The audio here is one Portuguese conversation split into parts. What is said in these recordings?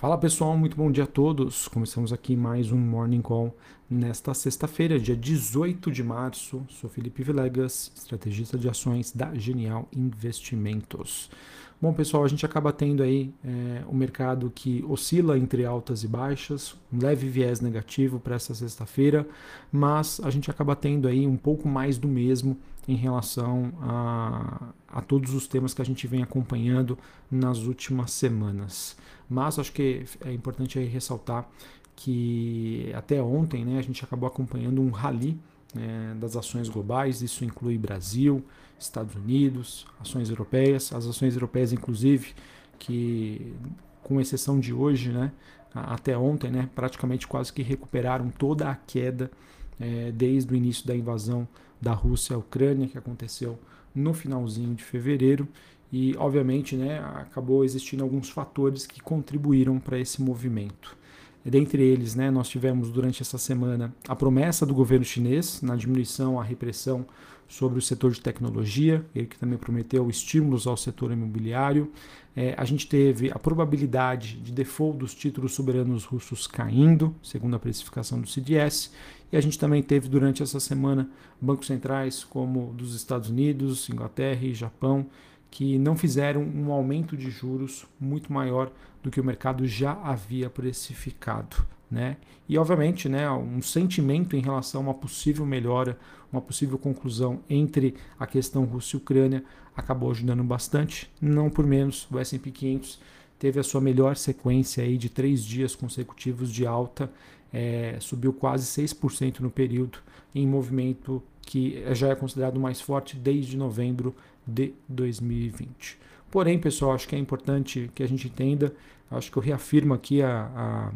Fala pessoal, muito bom dia a todos. Começamos aqui mais um Morning Call nesta sexta-feira, dia 18 de março. Sou Felipe Vilegas, estrategista de ações da Genial Investimentos. Bom pessoal, a gente acaba tendo aí é, um mercado que oscila entre altas e baixas, um leve viés negativo para essa sexta-feira, mas a gente acaba tendo aí um pouco mais do mesmo em relação a, a todos os temas que a gente vem acompanhando nas últimas semanas. Mas acho que é importante ressaltar que até ontem né, a gente acabou acompanhando um rally é, das ações globais, isso inclui Brasil, Estados Unidos, ações europeias, as ações europeias inclusive, que com exceção de hoje, né, até ontem, né, praticamente quase que recuperaram toda a queda é, desde o início da invasão da Rússia à Ucrânia, que aconteceu no finalzinho de fevereiro. E, obviamente, né, acabou existindo alguns fatores que contribuíram para esse movimento. Dentre eles, né, nós tivemos durante essa semana a promessa do governo chinês na diminuição à repressão sobre o setor de tecnologia, ele que também prometeu estímulos ao setor imobiliário. É, a gente teve a probabilidade de default dos títulos soberanos russos caindo, segundo a precificação do CDS, e a gente também teve durante essa semana bancos centrais como dos Estados Unidos, Inglaterra e Japão que não fizeram um aumento de juros muito maior do que o mercado já havia precificado. Né? E, obviamente, né, um sentimento em relação a uma possível melhora, uma possível conclusão entre a questão Rússia e Ucrânia acabou ajudando bastante. Não por menos, o S&P 500 teve a sua melhor sequência aí de três dias consecutivos de alta, é, subiu quase 6% no período, em movimento que já é considerado mais forte desde novembro de 2020. Porém, pessoal, acho que é importante que a gente entenda, acho que eu reafirmo aqui a, a,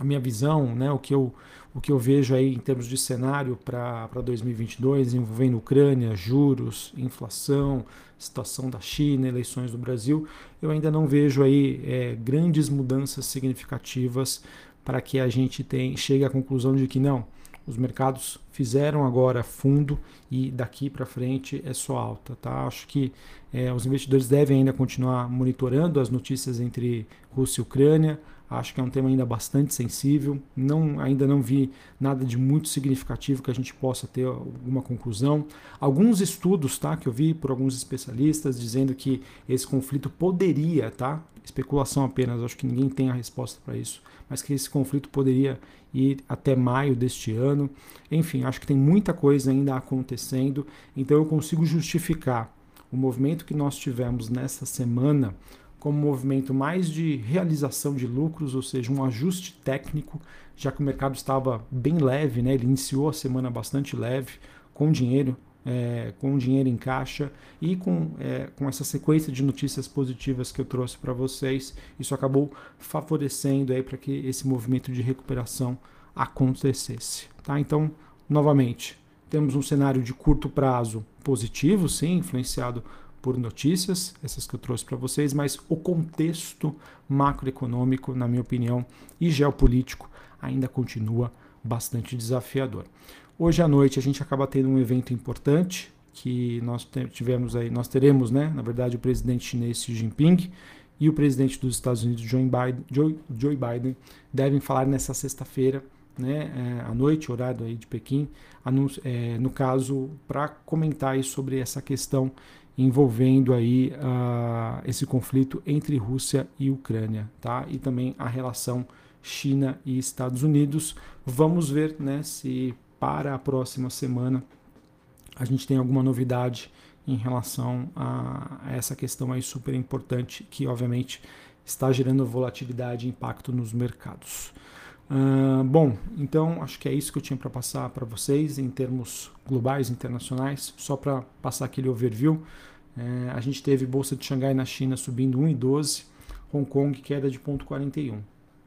a minha visão, né, o, que eu, o que eu vejo aí em termos de cenário para 2022, envolvendo Ucrânia, juros, inflação, situação da China, eleições do Brasil, eu ainda não vejo aí é, grandes mudanças significativas para que a gente tem, chegue à conclusão de que não, os mercados fizeram agora fundo e daqui para frente é só alta. Tá? Acho que é, os investidores devem ainda continuar monitorando as notícias entre Rússia e Ucrânia. Acho que é um tema ainda bastante sensível. Não, ainda não vi nada de muito significativo que a gente possa ter alguma conclusão. Alguns estudos tá, que eu vi por alguns especialistas dizendo que esse conflito poderia, tá, especulação apenas, acho que ninguém tem a resposta para isso, mas que esse conflito poderia ir até maio deste ano. Enfim, acho que tem muita coisa ainda acontecendo, então eu consigo justificar o movimento que nós tivemos nessa semana como movimento mais de realização de lucros, ou seja, um ajuste técnico, já que o mercado estava bem leve, né? ele iniciou a semana bastante leve, com dinheiro é, com dinheiro em caixa e com, é, com essa sequência de notícias positivas que eu trouxe para vocês, isso acabou favorecendo para que esse movimento de recuperação acontecesse. Tá? Então, novamente, temos um cenário de curto prazo positivo, sim, influenciado por notícias, essas que eu trouxe para vocês, mas o contexto macroeconômico, na minha opinião, e geopolítico ainda continua bastante desafiador. Hoje à noite a gente acaba tendo um evento importante que nós tivemos aí, nós teremos, né, na verdade, o presidente chinês Xi Jinping e o presidente dos Estados Unidos Joe Biden, Joe, Joe Biden devem falar nessa sexta-feira, né, é, à noite, horário aí de Pequim, é, no caso para comentar sobre essa questão envolvendo aí uh, esse conflito entre Rússia e Ucrânia, tá? E também a relação China e Estados Unidos. Vamos ver, né, se para a próxima semana a gente tem alguma novidade em relação a, essa questão aí super importante que obviamente está gerando volatilidade e impacto nos mercados. Uh, bom, então acho que é isso que eu tinha para passar para vocês em termos globais, internacionais. Só para passar aquele overview, é, a gente teve bolsa de Xangai na China subindo 1,12, Hong Kong queda de 0,41,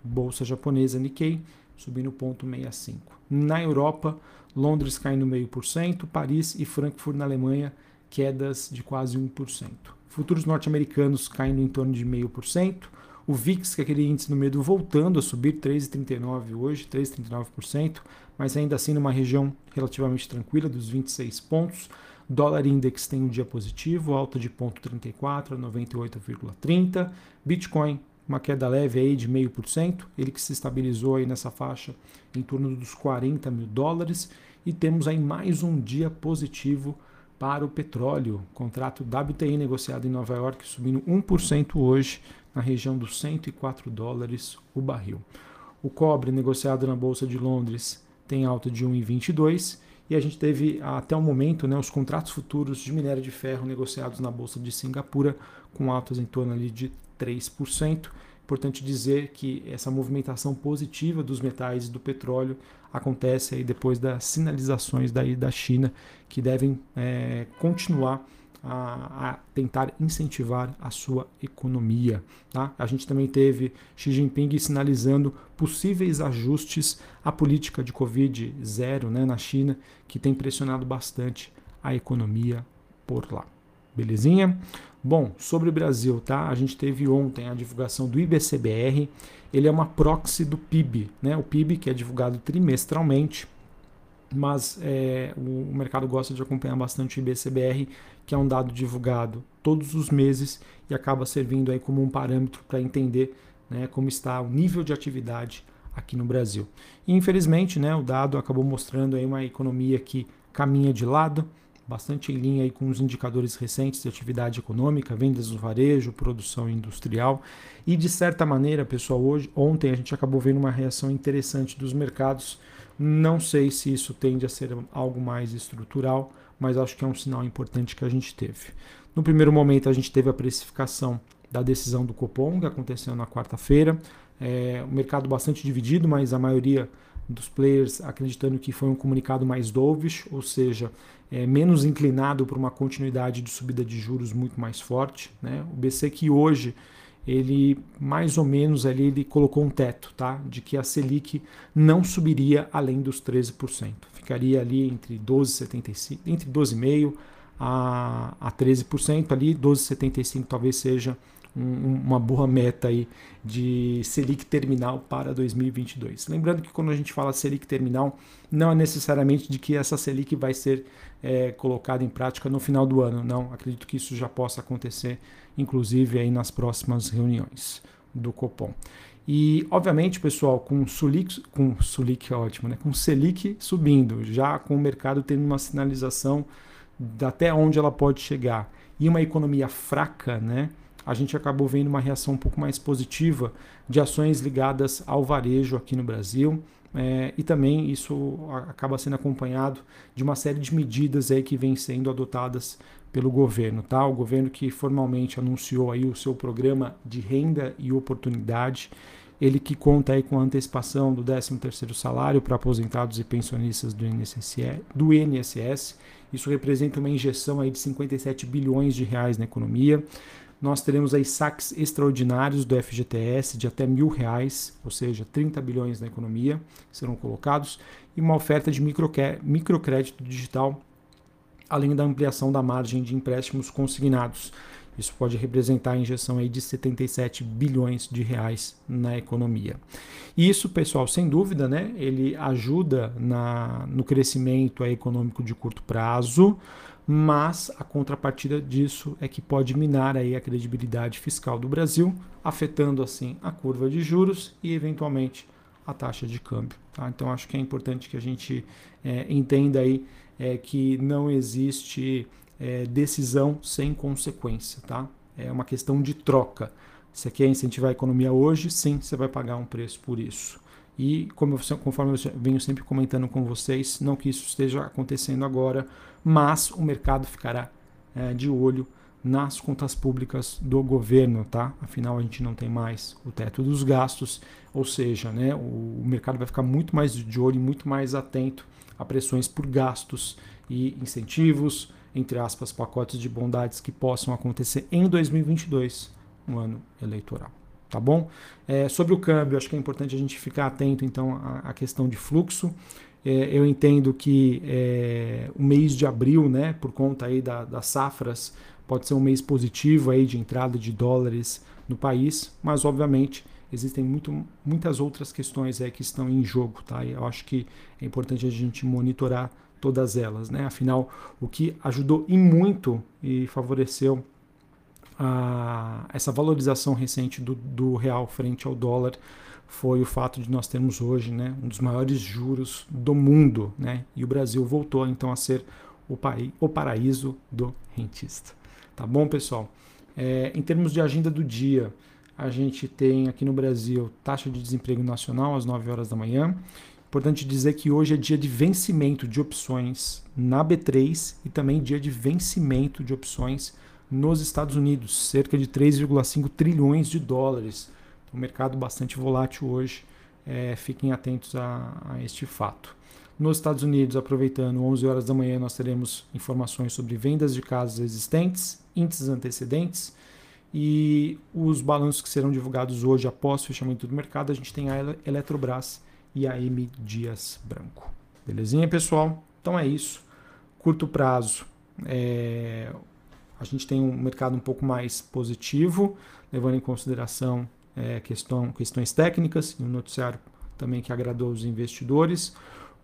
bolsa japonesa Nikkei subindo 0,65. Na Europa, Londres caindo 0,5%, Paris e Frankfurt na Alemanha quedas de quase 1%. Futuros norte-americanos caindo em torno de 0,5%. O VIX, que é aquele índice no medo, voltando a subir 3,39 hoje, 3,39%, mas ainda assim numa região relativamente tranquila, dos 26 pontos. Dólar Index tem um dia positivo, alta de 0,34 a 98,30. Bitcoin uma queda leve aí de 0,5%, ele que se estabilizou aí nessa faixa em torno dos 40 mil dólares. E temos aí mais um dia positivo para o petróleo. Contrato WTI negociado em Nova York subindo 1% hoje, na região dos 104 dólares o barril. O cobre negociado na Bolsa de Londres tem alta de 1,22 e a gente teve até o momento né, os contratos futuros de minério de ferro negociados na Bolsa de Singapura com altas em torno ali de 3%. Importante dizer que essa movimentação positiva dos metais e do petróleo acontece aí depois das sinalizações daí da China que devem é, continuar a, a, tentar incentivar a sua economia. Tá? A gente também teve Xi Jinping sinalizando possíveis ajustes à política de Covid zero né, na China, que tem pressionado bastante a economia por lá. Belezinha? Bom, sobre o Brasil, tá? A gente teve ontem a divulgação do IBCBR. Ele é uma proxy do PIB, né? O PIB que é divulgado trimestralmente mas é, o, mercado gosta de acompanhar bastante o IBCBR, que é um dado divulgado todos os meses e acaba servindo aí como um parâmetro para entender né, como está o nível de atividade aqui no Brasil. E, infelizmente, né, o dado acabou mostrando aí uma economia que caminha de lado, bastante em linha aí com os indicadores recentes de atividade econômica, vendas no varejo, produção industrial. E de certa maneira, pessoal, hoje, ontem a gente acabou vendo uma reação interessante dos mercados não sei se isso tende a ser algo mais estrutural, mas acho que é um sinal importante que a gente teve. No primeiro momento, a gente teve a precificação da decisão do Copom, que aconteceu na quarta-feira. É, o mercado bastante dividido, mas a maioria dos players acreditando que foi um comunicado mais dovish, ou seja, é, menos inclinado para uma continuidade de subida de juros muito mais forte. Né? O BC que hoje ele mais ou menos ali ele colocou um teto, tá? De que a Selic não subiria além dos 13%. Ficaria ali entre 12,75, entre 12,5 a, a 13% ali, 12,75 talvez seja uma boa meta aí de Selic terminal para 2022. Lembrando que quando a gente fala Selic terminal, não é necessariamente de que essa Selic vai ser é, colocada em prática no final do ano. Não, acredito que isso já possa acontecer, inclusive aí nas próximas reuniões do Copom. E, obviamente, pessoal, com Sulic, com Sulic é ótimo, né? com Selic subindo, já com o mercado tendo uma sinalização até onde ela pode chegar, e uma economia fraca, né? A gente acabou vendo uma reação um pouco mais positiva de ações ligadas ao varejo aqui no Brasil. É, e também isso acaba sendo acompanhado de uma série de medidas aí que vêm sendo adotadas pelo governo, tá? O governo que formalmente anunciou aí o seu programa de renda e oportunidade, ele que conta aí com a antecipação do 13º salário para aposentados e pensionistas do INSS, do INSS. Isso representa uma injeção aí de 57 bilhões de reais na economia. Nós teremos aí saques extraordinários do FGTS de até mil reais, ou seja, 30 bilhões na economia serão colocados, e uma oferta de microcrédito digital, além da ampliação da margem de empréstimos consignados. Isso pode representar a injeção aí de 77 bilhões de reais na economia. E isso, pessoal, sem dúvida, né, ele ajuda na, no crescimento econômico de curto prazo, mas a contrapartida disso é que pode minar aí a credibilidade fiscal do Brasil, afetando assim a curva de juros e eventualmente a taxa de câmbio. Tá? Então acho que é importante que a gente é, entenda aí é, que não existe é, decisão sem consequência, tá? É uma questão de troca. Você quer incentivar a economia hoje? Sim, você vai pagar um preço por isso. E como eu, conforme eu venho sempre comentando com vocês, não que isso esteja acontecendo agora, mas o mercado ficará é, de olho nas contas públicas do governo, tá? Afinal, a gente não tem mais o teto dos gastos, ou seja, né, o, mercado vai ficar muito mais de olho, muito mais atento a pressões por gastos e incentivos, entre aspas, pacotes de bondades que possam acontecer em 2022, um ano eleitoral tá bom? É, sobre o câmbio, acho que é importante a gente ficar atento então à, à questão de fluxo. É, eu entendo que é, o mês de abril, né, por conta aí da, das safras, pode ser um mês positivo aí de entrada de dólares no país, mas obviamente existem muito, muitas outras questões aí que estão em jogo, tá? E eu acho que é importante a gente monitorar todas elas, né? Afinal, o que ajudou e muito e favoreceu a, essa valorização recente do, do real frente ao dólar foi o fato de nós termos hoje né, um dos maiores juros do mundo, né, e o Brasil voltou então a ser o, país, o paraíso do rentista. Tá bom, pessoal? É, em termos de agenda do dia, a gente tem aqui no Brasil taxa de desemprego nacional às 9 horas da manhã. Importante dizer que hoje é dia de vencimento de opções na B3 e também dia de vencimento de opções nos Estados Unidos, cerca de 3,5 trilhões de dólares. Um mercado bastante volátil hoje, é, fiquem atentos a, a, este fato. Nos Estados Unidos, aproveitando 11 horas da manhã, nós teremos informações sobre vendas de casas existentes, índices antecedentes e os balanços que serão divulgados hoje após o fechamento do mercado. A gente tem a Eletrobras e a M Dias Branco. Belezinha, pessoal? Então é isso. Curto prazo, é, a gente tem um mercado um pouco mais positivo, levando em consideração é, questão, questões técnicas e um noticiário também que agradou os investidores,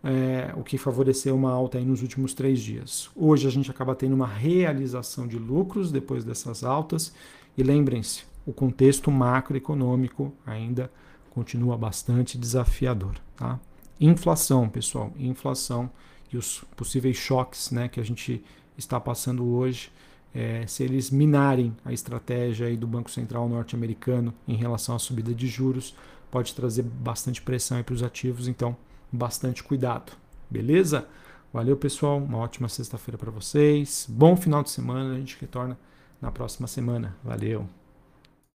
é, o que favoreceu uma alta nos últimos três dias. Hoje a gente acaba tendo uma realização de lucros depois dessas altas e lembrem-se, o contexto macroeconômico ainda continua bastante desafiador. Tá? Inflação, pessoal, inflação e os possíveis choques né, que a gente está passando hoje é, se eles minarem a estratégia do Banco Central norte-americano em relação à subida de juros, pode trazer bastante pressão para os ativos, então bastante cuidado. Beleza? Valeu, pessoal. Uma ótima sexta-feira para vocês. Bom final de semana. A gente retorna na próxima semana. Valeu.